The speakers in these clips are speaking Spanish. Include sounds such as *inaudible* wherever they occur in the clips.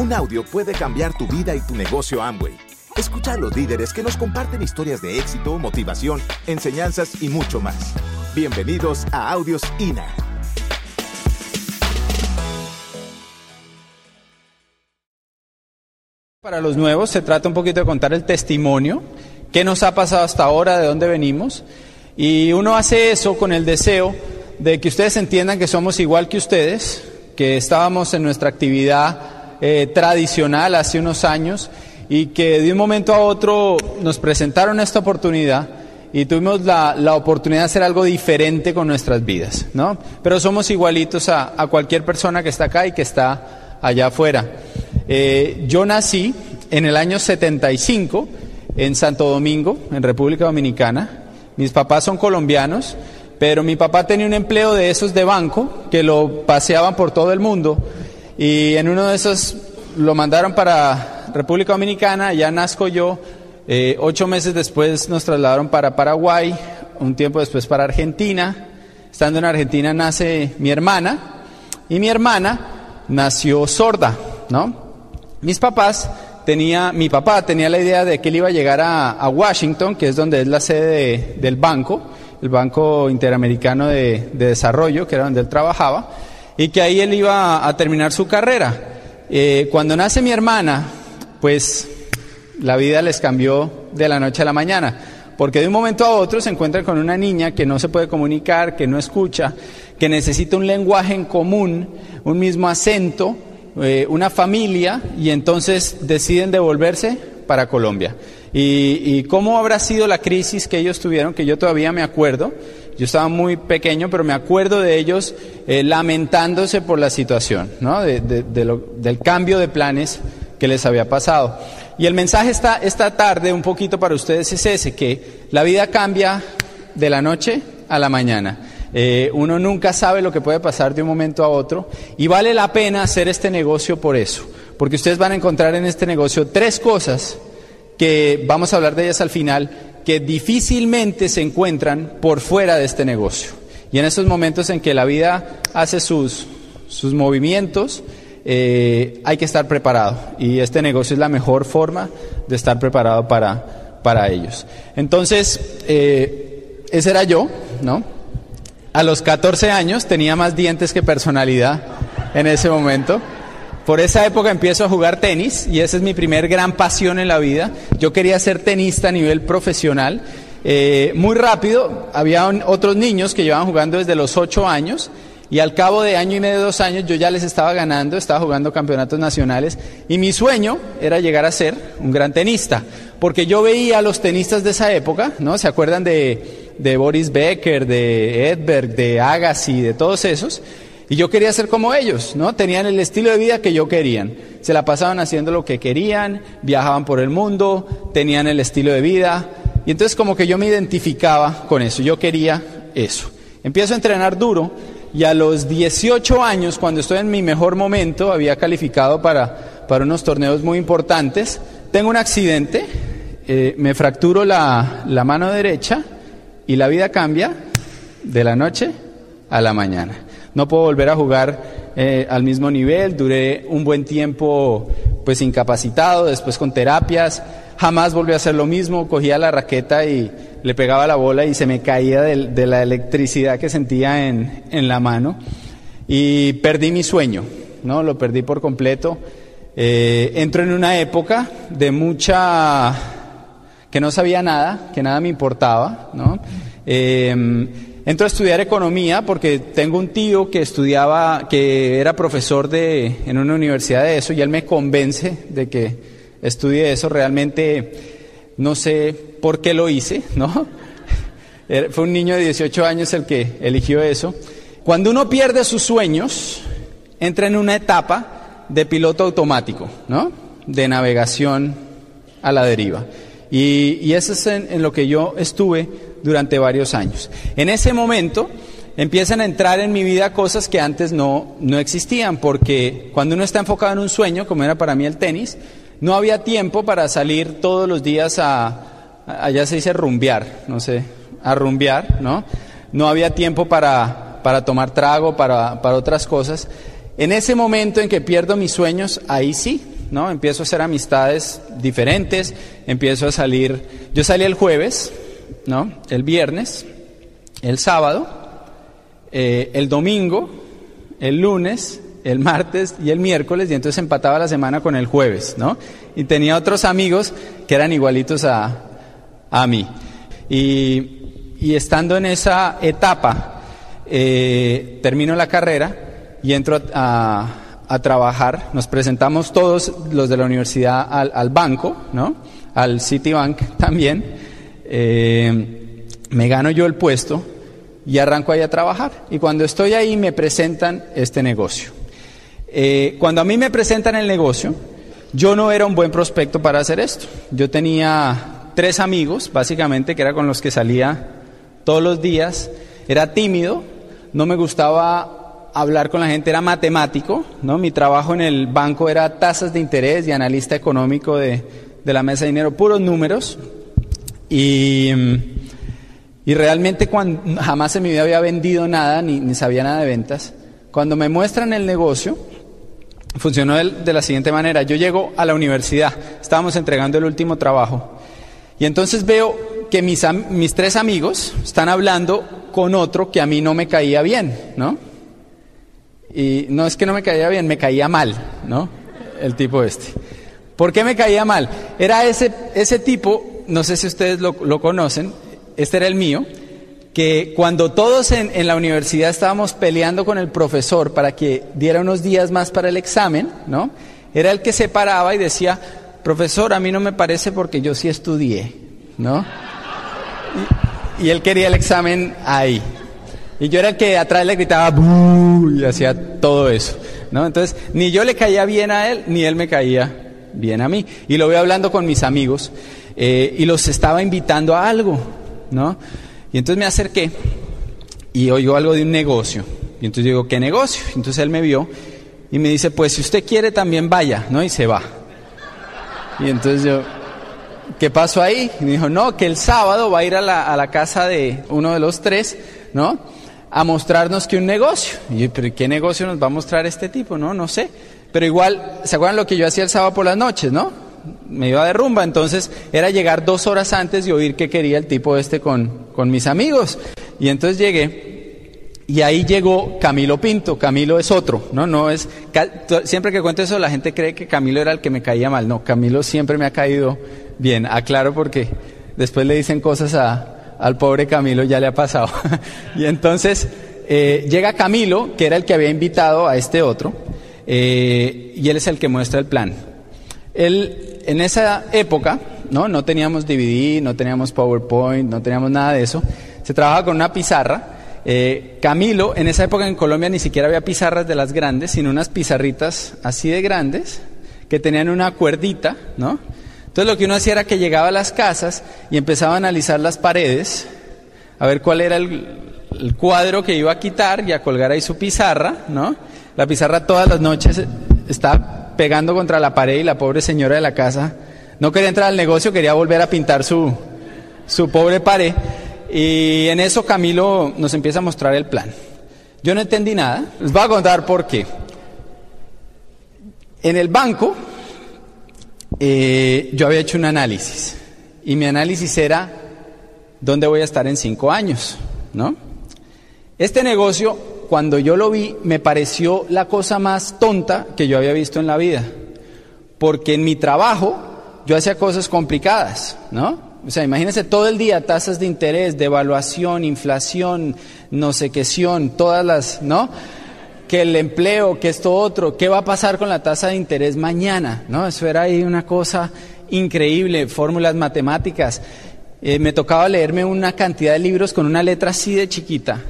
Un audio puede cambiar tu vida y tu negocio Amway. Escucha a los líderes que nos comparten historias de éxito, motivación, enseñanzas y mucho más. Bienvenidos a Audios INA. Para los nuevos se trata un poquito de contar el testimonio, qué nos ha pasado hasta ahora, de dónde venimos. Y uno hace eso con el deseo de que ustedes entiendan que somos igual que ustedes, que estábamos en nuestra actividad eh, tradicional hace unos años y que de un momento a otro nos presentaron esta oportunidad y tuvimos la, la oportunidad de hacer algo diferente con nuestras vidas, ¿no? Pero somos igualitos a, a cualquier persona que está acá y que está allá afuera. Eh, yo nací en el año 75 en Santo Domingo, en República Dominicana. Mis papás son colombianos. Pero mi papá tenía un empleo de esos de banco que lo paseaban por todo el mundo y en uno de esos lo mandaron para República Dominicana, ya nazco yo, eh, ocho meses después nos trasladaron para Paraguay, un tiempo después para Argentina, estando en Argentina nace mi hermana y mi hermana nació sorda, ¿no? Mis papás tenía, mi papá tenía la idea de que él iba a llegar a, Washington, que es donde es la sede del banco, el Banco Interamericano de, Desarrollo, que era donde él trabajaba, y que ahí él iba a, terminar su carrera. Eh, cuando nace mi hermana, pues la vida les cambió de la noche a la mañana, porque de un momento a otro se encuentran con una niña que no se puede comunicar, que no escucha, que necesita un lenguaje en común, un mismo acento, eh, una familia, y entonces deciden devolverse para Colombia. Y, cómo habrá sido la crisis que ellos tuvieron, que yo todavía me acuerdo. Yo estaba muy pequeño, pero me acuerdo de ellos eh, lamentándose por la situación, ¿no? del cambio de planes que les había pasado. Y el mensaje esta, esta tarde, un poquito para ustedes, es ese, que la vida cambia de la noche a la mañana. Eh, uno nunca sabe lo que puede pasar de un momento a otro y vale la pena hacer este negocio por eso, porque ustedes van a encontrar en este negocio tres cosas que vamos a hablar de ellas al final, que difícilmente se encuentran por fuera de este negocio. Y en esos momentos en que la vida hace sus, sus movimientos, eh, hay que estar preparado. Y este negocio es la mejor forma de estar preparado para, para ellos. Entonces, eh, ese era yo, ¿no? A los 14 años tenía más dientes que personalidad en ese momento. Por esa época empiezo a jugar tenis y esa es mi primer gran pasión en la vida. Yo quería ser tenista a nivel profesional. Eh, muy rápido, había otros niños que llevaban jugando desde los 8 años y al cabo de año y medio, dos años, yo ya les estaba ganando, estaba jugando campeonatos nacionales y mi sueño era llegar a ser un gran tenista, porque yo veía a los tenistas de esa época, ¿no? ¿Se acuerdan de, de Boris Becker, de Edberg, de Agassi, de todos esos? Y yo quería ser como ellos, ¿no? Tenían el estilo de vida que yo querían. Se la pasaban haciendo lo que querían, viajaban por el mundo, tenían el estilo de vida. Y entonces como que yo me identificaba con eso, yo quería eso. Empiezo a entrenar duro y a los 18 años, cuando estoy en mi mejor momento, había calificado para, para unos torneos muy importantes, tengo un accidente, eh, me fracturo la, la mano derecha y la vida cambia de la noche a la mañana no puedo volver a jugar eh, al mismo nivel, duré un buen tiempo pues incapacitado, después con terapias, jamás volví a hacer lo mismo, cogía la raqueta y le pegaba la bola y se me caía de, la electricidad que sentía en, la mano y perdí mi sueño, ¿no? Lo perdí por completo. Eh, entro en una época de mucha... que no sabía nada, que nada me importaba, ¿no? Eh, Entro a estudiar economía porque tengo un tío que estudiaba, que era profesor de, en una universidad de eso y él me convence de que estudie eso. Realmente no sé por qué lo hice, ¿no? *laughs* Fue un niño de 18 años el que eligió eso. Cuando uno pierde sus sueños, entra en una etapa de piloto automático, ¿no? De navegación a la deriva. Y, eso es en lo que yo estuve durante varios años. En ese momento empiezan a entrar en mi vida cosas que antes no, no existían, porque cuando uno está enfocado en un sueño, como era para mí el tenis, no había tiempo para salir todos los días a, allá se dice rumbear, no sé, a rumbear, ¿no? No había tiempo para, para tomar trago, para, para otras cosas. En ese momento en que pierdo mis sueños, ahí sí, ¿no? Empiezo a hacer amistades diferentes, empiezo a salir. Yo salí el jueves, ¿no? El viernes, el sábado, eh, el domingo, el lunes, el martes y el miércoles, y entonces empataba la semana con el jueves, ¿no? Y tenía otros amigos que eran igualitos a, a mí. Y, estando en esa etapa, eh, termino la carrera y entro a, a, trabajar. Nos presentamos todos los de la universidad al, al banco, ¿no? Al Citibank también. Eh, me gano yo el puesto y arranco ahí a trabajar. Y cuando estoy ahí me presentan este negocio. Eh, cuando a mí me presentan el negocio, yo no era un buen prospecto para hacer esto. Yo tenía tres amigos, básicamente, que era con los que salía todos los días. Era tímido, no me gustaba hablar con la gente, era matemático, ¿no? Mi trabajo en el banco era tasas de interés y analista económico de, de la mesa de dinero, puros números. Y, y realmente cuando, jamás en mi vida había vendido nada, ni, sabía nada de ventas. Cuando me muestran el negocio, funcionó de la siguiente manera. Yo llego a la universidad, estábamos entregando el último trabajo, y entonces veo que mis, mis tres amigos están hablando con otro que a mí no me caía bien, ¿no? Y no es que no me caía bien, me caía mal, ¿no? El tipo este. ¿Por qué me caía mal? Era ese, ese tipo, no sé si ustedes lo, conocen, este era el mío, que cuando todos en, la universidad estábamos peleando con el profesor para que diera unos días más para el examen, ¿no? Era el que se paraba y decía, profesor, a mí no me parece porque yo sí estudié, ¿no? Y, y él quería el examen ahí. Y yo era el que atrás le gritaba y hacía todo eso, ¿no? Entonces, ni yo le caía bien a él, ni él me caía bien a mí. Y lo voy hablando con mis amigos eh, y los estaba invitando a algo, ¿no? Y entonces me acerqué y oigo algo de un negocio. Y entonces digo, ¿qué negocio? Entonces él me vio y me dice, pues si usted quiere también vaya, ¿no? Y se va. Y entonces yo, ¿qué pasó ahí? Y me dijo, no, que el sábado va a ir a la, a la casa de uno de los tres, ¿no? A mostrarnos que un negocio. Y yo, ¿pero qué negocio nos va a mostrar este tipo? No, no sé. Pero igual, ¿se acuerdan lo que yo hacía el sábado por las noches, no? Me iba de rumba, entonces era llegar dos horas antes y oír qué quería el tipo este con, con mis amigos. Y entonces llegué y ahí llegó Camilo Pinto. Camilo es otro, ¿no? No es. Siempre que cuento eso, la gente cree que Camilo era el que me caía mal. No, Camilo siempre me ha caído bien. Aclaro porque después le dicen cosas a, al pobre Camilo, ya le ha pasado. *laughs* y entonces eh, llega Camilo, que era el que había invitado a este otro, eh, y él es el que muestra el plan. Él, en esa época, ¿no? no teníamos DVD, no teníamos PowerPoint, no teníamos nada de eso. Se trabajaba con una pizarra. Eh, Camilo, en esa época en Colombia ni siquiera había pizarras de las grandes, sino unas pizarritas así de grandes que tenían una cuerdita, ¿no? Entonces lo que uno hacía era que llegaba a las casas y empezaba a analizar las paredes, a ver cuál era el, cuadro que iba a quitar y a colgar ahí su pizarra, ¿no? La pizarra todas las noches está pegando contra la pared y la pobre señora de la casa no quería entrar al negocio, quería volver a pintar su, su pobre pared. Y en eso Camilo nos empieza a mostrar el plan. Yo no entendí nada, les voy a contar por qué. En el banco eh, yo había hecho un análisis y mi análisis era dónde voy a estar en cinco años, ¿no? Este negocio cuando yo lo vi, me pareció la cosa más tonta que yo había visto en la vida. Porque en mi trabajo yo hacía cosas complicadas, ¿no? O sea, imagínense todo el día tasas de interés, devaluación, inflación, no sé qué todas las, ¿no? Que el empleo, que esto otro, ¿qué va a pasar con la tasa de interés mañana? ¿No? Eso era ahí una cosa increíble, fórmulas matemáticas. Eh, me tocaba leerme una cantidad de libros con una letra así de chiquita,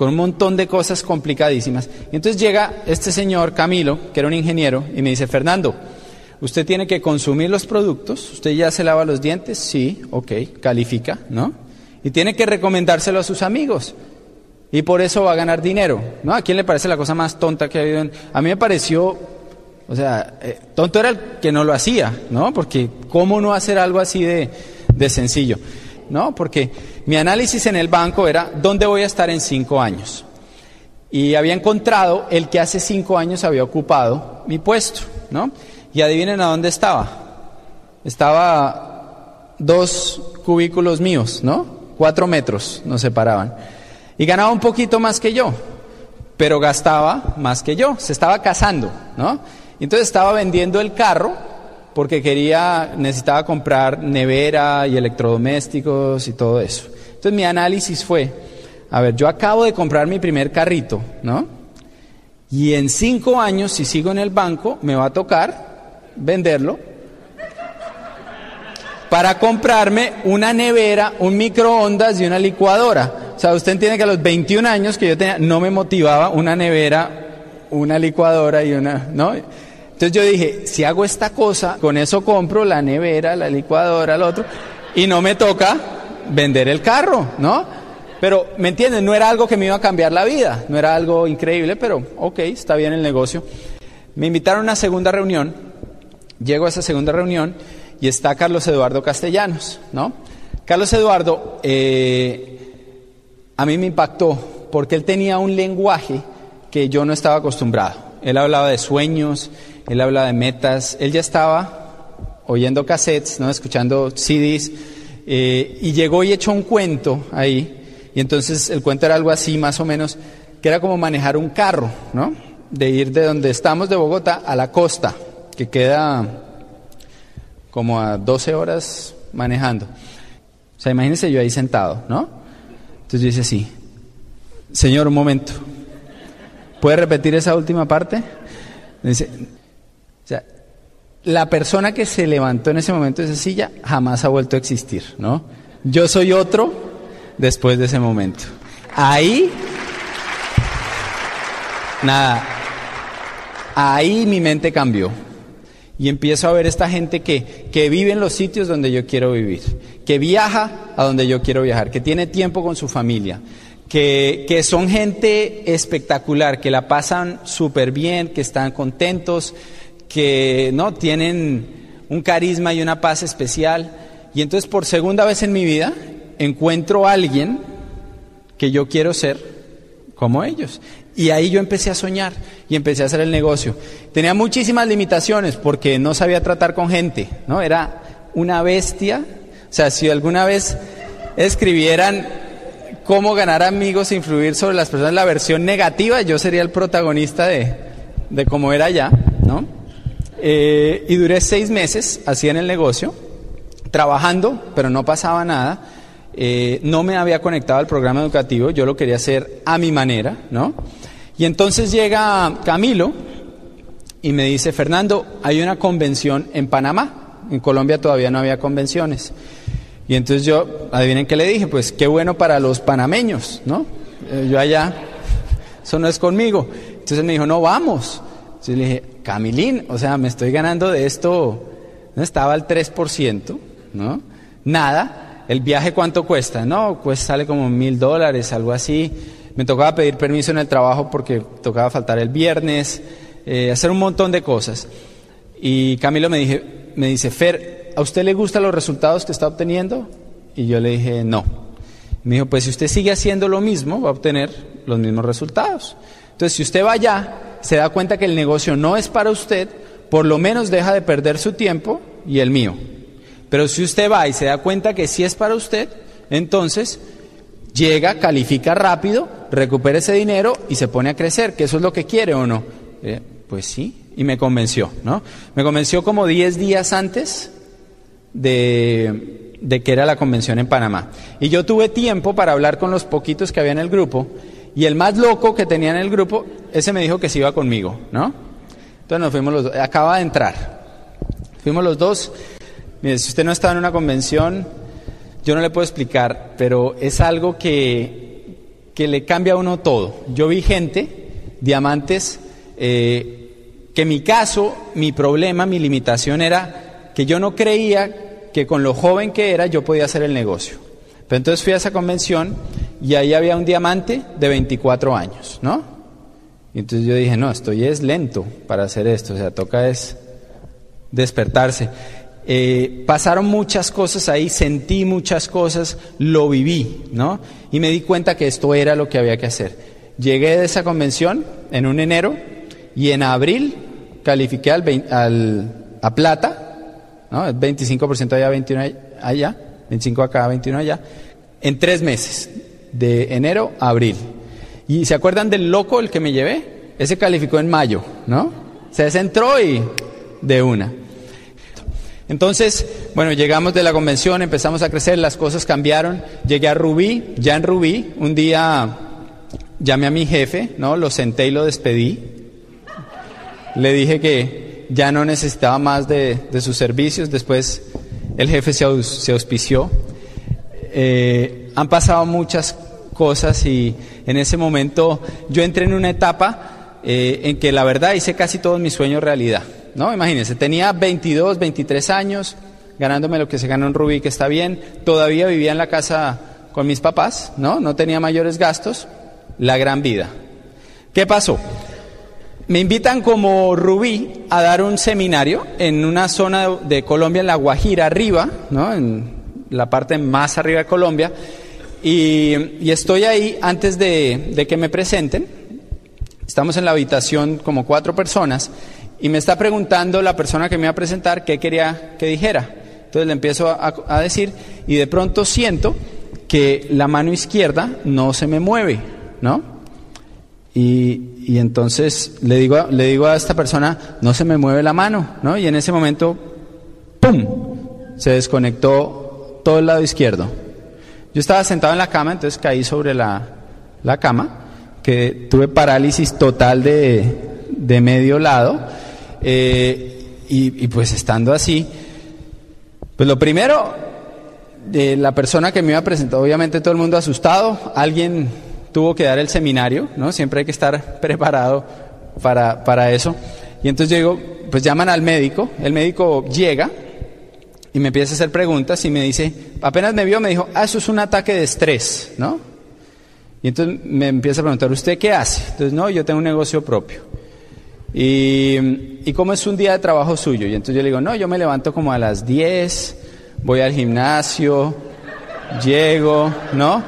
con un montón de cosas complicadísimas. Y entonces llega este señor, Camilo, que era un ingeniero, y me dice, Fernando, usted tiene que consumir los productos, usted ya se lava los dientes, sí, ok, califica, ¿no? Y tiene que recomendárselo a sus amigos. Y por eso va a ganar dinero, ¿no? ¿A quién le parece la cosa más tonta que ha habido? En... A mí me pareció, o sea, eh, tonto era el que no lo hacía, ¿no? Porque ¿cómo no hacer algo así de, de sencillo? ¿no? Porque mi análisis en el banco era dónde voy a estar en cinco años. y había encontrado el que hace cinco años había ocupado mi puesto, ¿no? Y adivinen a dónde estaba. Estaba dos cubículos míos, ¿no? Cuatro metros nos separaban. Y ganaba un poquito más que yo, pero gastaba más que yo. Se estaba casando, ¿no? Entonces estaba vendiendo el carro porque quería, necesitaba comprar nevera y electrodomésticos y todo eso. Entonces mi análisis fue, a ver, yo acabo de comprar mi primer carrito, ¿no? Y en cinco años, si sigo en el banco, me va a tocar venderlo para comprarme una nevera, un microondas y una licuadora. O sea, usted entiende que a los 21 años que yo tenía, no me motivaba una nevera, una licuadora y una, ¿no? Entonces yo dije, si hago esta cosa, con eso compro la nevera, la licuadora, el otro, y no me toca vender el carro, ¿no? Pero, ¿me entienden? No era algo que me iba a cambiar la vida, no era algo increíble, pero ok, está bien el negocio. Me invitaron a una segunda reunión, llego a esa segunda reunión y está Carlos Eduardo Castellanos, ¿no? Carlos Eduardo eh, a mí me impactó porque él tenía un lenguaje que yo no estaba acostumbrado. Él hablaba de sueños, él hablaba de metas, él ya estaba oyendo cassettes, ¿no? escuchando CDs, eh, y llegó y echó un cuento ahí y entonces el cuento era algo así, más o menos, que era como manejar un carro, ¿no? De ir de donde estamos, de Bogotá, a la costa, que queda como a 12 horas manejando. O sea, imagínense yo ahí sentado, ¿no? Entonces yo dice así, Señor, un momento, ¿puede repetir esa última parte? Dice, la persona que se levantó en ese momento de esa silla jamás ha vuelto a existir, ¿no? Yo soy otro después de ese momento. Ahí, nada, ahí mi mente cambió. Y empiezo a ver esta gente que, que vive en los sitios donde yo quiero vivir, que viaja a donde yo quiero viajar, que tiene tiempo con su familia, que, que son gente espectacular, que la pasan súper bien, que están contentos, que no tienen un carisma y una paz especial. Y entonces por segunda vez en mi vida encuentro a alguien que yo quiero ser como ellos. Y ahí yo empecé a soñar y empecé a hacer el negocio. Tenía muchísimas limitaciones porque no sabía tratar con gente, ¿no? Era una bestia. O sea, si alguna vez escribieran cómo ganar amigos e influir sobre las personas, la versión negativa, yo sería el protagonista de, de cómo era ya, ¿no? Eh, y duré seis meses así en el negocio, trabajando, pero no pasaba nada. Eh, no me había conectado al programa educativo, yo lo quería hacer a mi manera, ¿no? Y entonces llega Camilo y me dice, Fernando, hay una convención en Panamá, en Colombia todavía no había convenciones. Y entonces yo, adivinen qué le dije, pues qué bueno para los panameños, ¿no? Eh, yo allá, eso no es conmigo. Entonces me dijo, no, vamos. Entonces le dije, Camilín, o sea, me estoy ganando de esto, no estaba al 3%, ¿no? Nada. ¿El viaje cuánto cuesta? No, pues sale como mil dólares, algo así. Me tocaba pedir permiso en el trabajo porque tocaba faltar el viernes, eh, hacer un montón de cosas. Y Camilo me, dije, me dice, Fer, ¿a usted le gustan los resultados que está obteniendo? Y yo le dije, no. Me dijo, pues si usted sigue haciendo lo mismo, va a obtener los mismos resultados. Entonces, si usted va allá, se da cuenta que el negocio no es para usted, por lo menos deja de perder su tiempo y el mío. Pero si usted va y se da cuenta que sí es para usted, entonces llega, califica rápido, recupera ese dinero y se pone a crecer, que eso es lo que quiere o no. Eh, pues sí, y me convenció, ¿no? Me convenció como 10 días antes de, de que era la convención en Panamá. Y yo tuve tiempo para hablar con los poquitos que había en el grupo, y el más loco que tenía en el grupo, ese me dijo que se iba conmigo, ¿no? Entonces nos fuimos los dos, acaba de entrar. Fuimos los dos Mire, si usted no está en una convención, yo no le puedo explicar, pero es algo que, que le cambia a uno todo. Yo vi gente, diamantes, eh, que mi caso, mi problema, mi limitación era que yo no creía que con lo joven que era yo podía hacer el negocio. Pero entonces fui a esa convención y ahí había un diamante de 24 años, ¿no? Y entonces yo dije, no, estoy es lento para hacer esto, o sea, toca es despertarse. Eh, pasaron muchas cosas ahí, sentí muchas cosas, lo viví, ¿no? Y me di cuenta que esto era lo que había que hacer. Llegué de esa convención en un enero y en abril califiqué al, a plata, ¿no? 25% allá, 21 allá, 25 acá, 21 allá, en tres meses, de enero a abril. ¿Y se acuerdan del loco el que me llevé? Ese calificó en mayo, ¿no? Se descentró y de una. Entonces, bueno, llegamos de la convención, empezamos a crecer, las cosas cambiaron. Llegué a Rubí, ya en Rubí, un día llamé a mi jefe, ¿no? Lo senté y lo despedí. Le dije que ya no necesitaba más de, sus servicios. Después el jefe se, auspició. Eh, han pasado muchas cosas y en ese momento yo entré en una etapa eh, en que la verdad hice casi todos mis sueños realidad. ¿no? Imagínense, tenía 22, 23 años, ganándome lo que se ganó en Rubí, que está bien. Todavía vivía en la casa con mis papás, ¿no? No tenía mayores gastos la gran vida. ¿Qué pasó? Me invitan como Rubí a dar un seminario en una zona de Colombia, en La Guajira, arriba, ¿no? en la parte más arriba de Colombia, y, estoy ahí antes de, de, que me presenten. Estamos en la habitación como cuatro personas, y me está preguntando la persona que me iba a presentar qué quería que dijera. Entonces le empiezo a, a decir, y de pronto siento que la mano izquierda no se me mueve. ¿no? Y, y, entonces le digo, le digo a esta persona, no se me mueve la mano, ¿no? Y en ese momento, ¡pum! Se desconectó todo el lado izquierdo. Yo estaba sentado en la cama, entonces caí sobre la, la cama, que tuve parálisis total de, de medio lado, eh, y, y, pues estando así, pues lo primero, de la persona que me iba a presentar, obviamente todo el mundo asustado, alguien tuvo que dar el seminario, ¿no? Siempre hay que estar *laughs* preparado para, para eso. Y entonces digo, pues llaman al médico, el médico llega y me empieza a hacer preguntas y me dice, apenas me vio, me dijo, ah, eso es un ataque de estrés, ¿no? Y entonces me empieza a preguntar, ¿usted qué hace? Entonces, no, yo tengo un negocio propio. Y, ¿Y cómo es un día de trabajo suyo? Y entonces yo le digo, no, yo me levanto como a las 10, voy al gimnasio, llego, ¿no?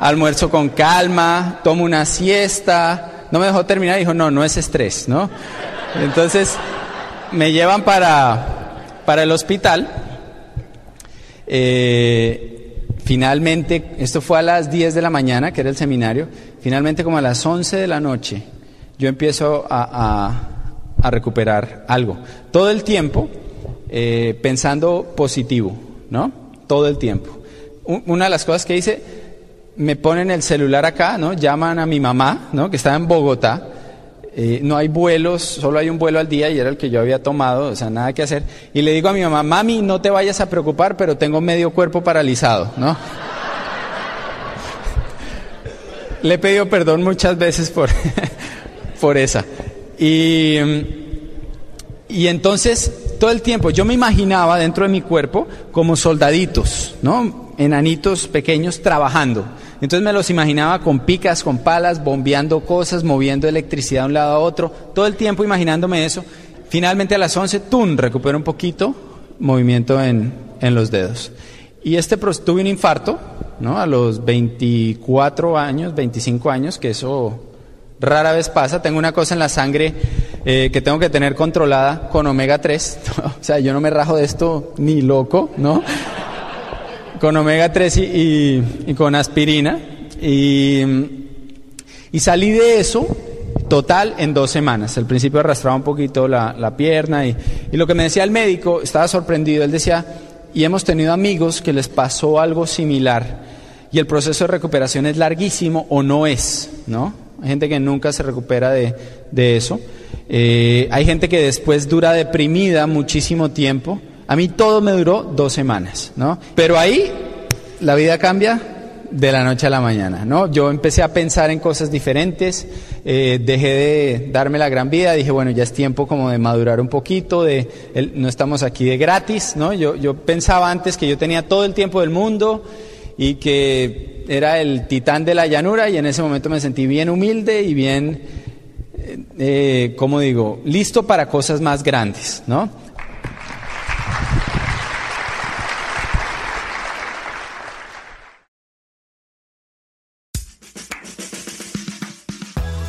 almuerzo con calma, tomo una siesta. No me dejó terminar dijo, no, no es estrés, ¿no? Entonces me llevan para, para el hospital. Eh, finalmente, esto fue a las 10 de la mañana, que era el seminario, finalmente como a las 11 de la noche, yo empiezo a, recuperar algo. Todo el tiempo eh, pensando positivo, ¿no? Todo el tiempo. Una de las cosas que hice, me ponen el celular acá, ¿no? Llaman a mi mamá, ¿no? Que está en Bogotá. Eh, no hay vuelos, solo hay un vuelo al día y era el que yo había tomado, o sea, nada que hacer. Y le digo a mi mamá, mami, no te vayas a preocupar, pero tengo medio cuerpo paralizado, ¿no? *laughs* le he pedido perdón muchas veces por, *laughs* por esa. Y, y entonces, todo el tiempo, yo me imaginaba dentro de mi cuerpo como soldaditos, ¿no? Enanitos pequeños trabajando. Entonces me los imaginaba con picas, con palas, bombeando cosas, moviendo electricidad de un lado a otro, todo el tiempo imaginándome eso. Finalmente a las 11, ¡tum!, recupero un poquito movimiento en, en los dedos. Y este tuve un infarto, ¿no? A los 24 años, 25 años, que eso rara vez pasa. Tengo una cosa en la sangre eh, que tengo que tener controlada con omega 3. *laughs* o sea, yo no me rajo de esto ni loco, ¿no? Con omega 3 y, con aspirina. Y, y, salí de eso total en dos semanas. Al principio arrastraba un poquito la, pierna y, y, lo que me decía el médico, estaba sorprendido, él decía, y hemos tenido amigos que les pasó algo similar y el proceso de recuperación es larguísimo o no es, ¿no? Hay gente que nunca se recupera de, de eso. Eh, hay gente que después dura deprimida muchísimo tiempo a mí todo me duró dos semanas, ¿no? Pero ahí la vida cambia de la noche a la mañana, ¿no? Yo empecé a pensar en cosas diferentes, eh, dejé de darme la gran vida, dije, bueno, ya es tiempo como de madurar un poquito, de no estamos aquí de gratis, ¿no? Yo, yo pensaba antes que yo tenía todo el tiempo del mundo y que era el titán de la llanura y en ese momento me sentí bien humilde y bien, eh, eh ¿cómo digo?, listo para cosas más grandes, ¿no?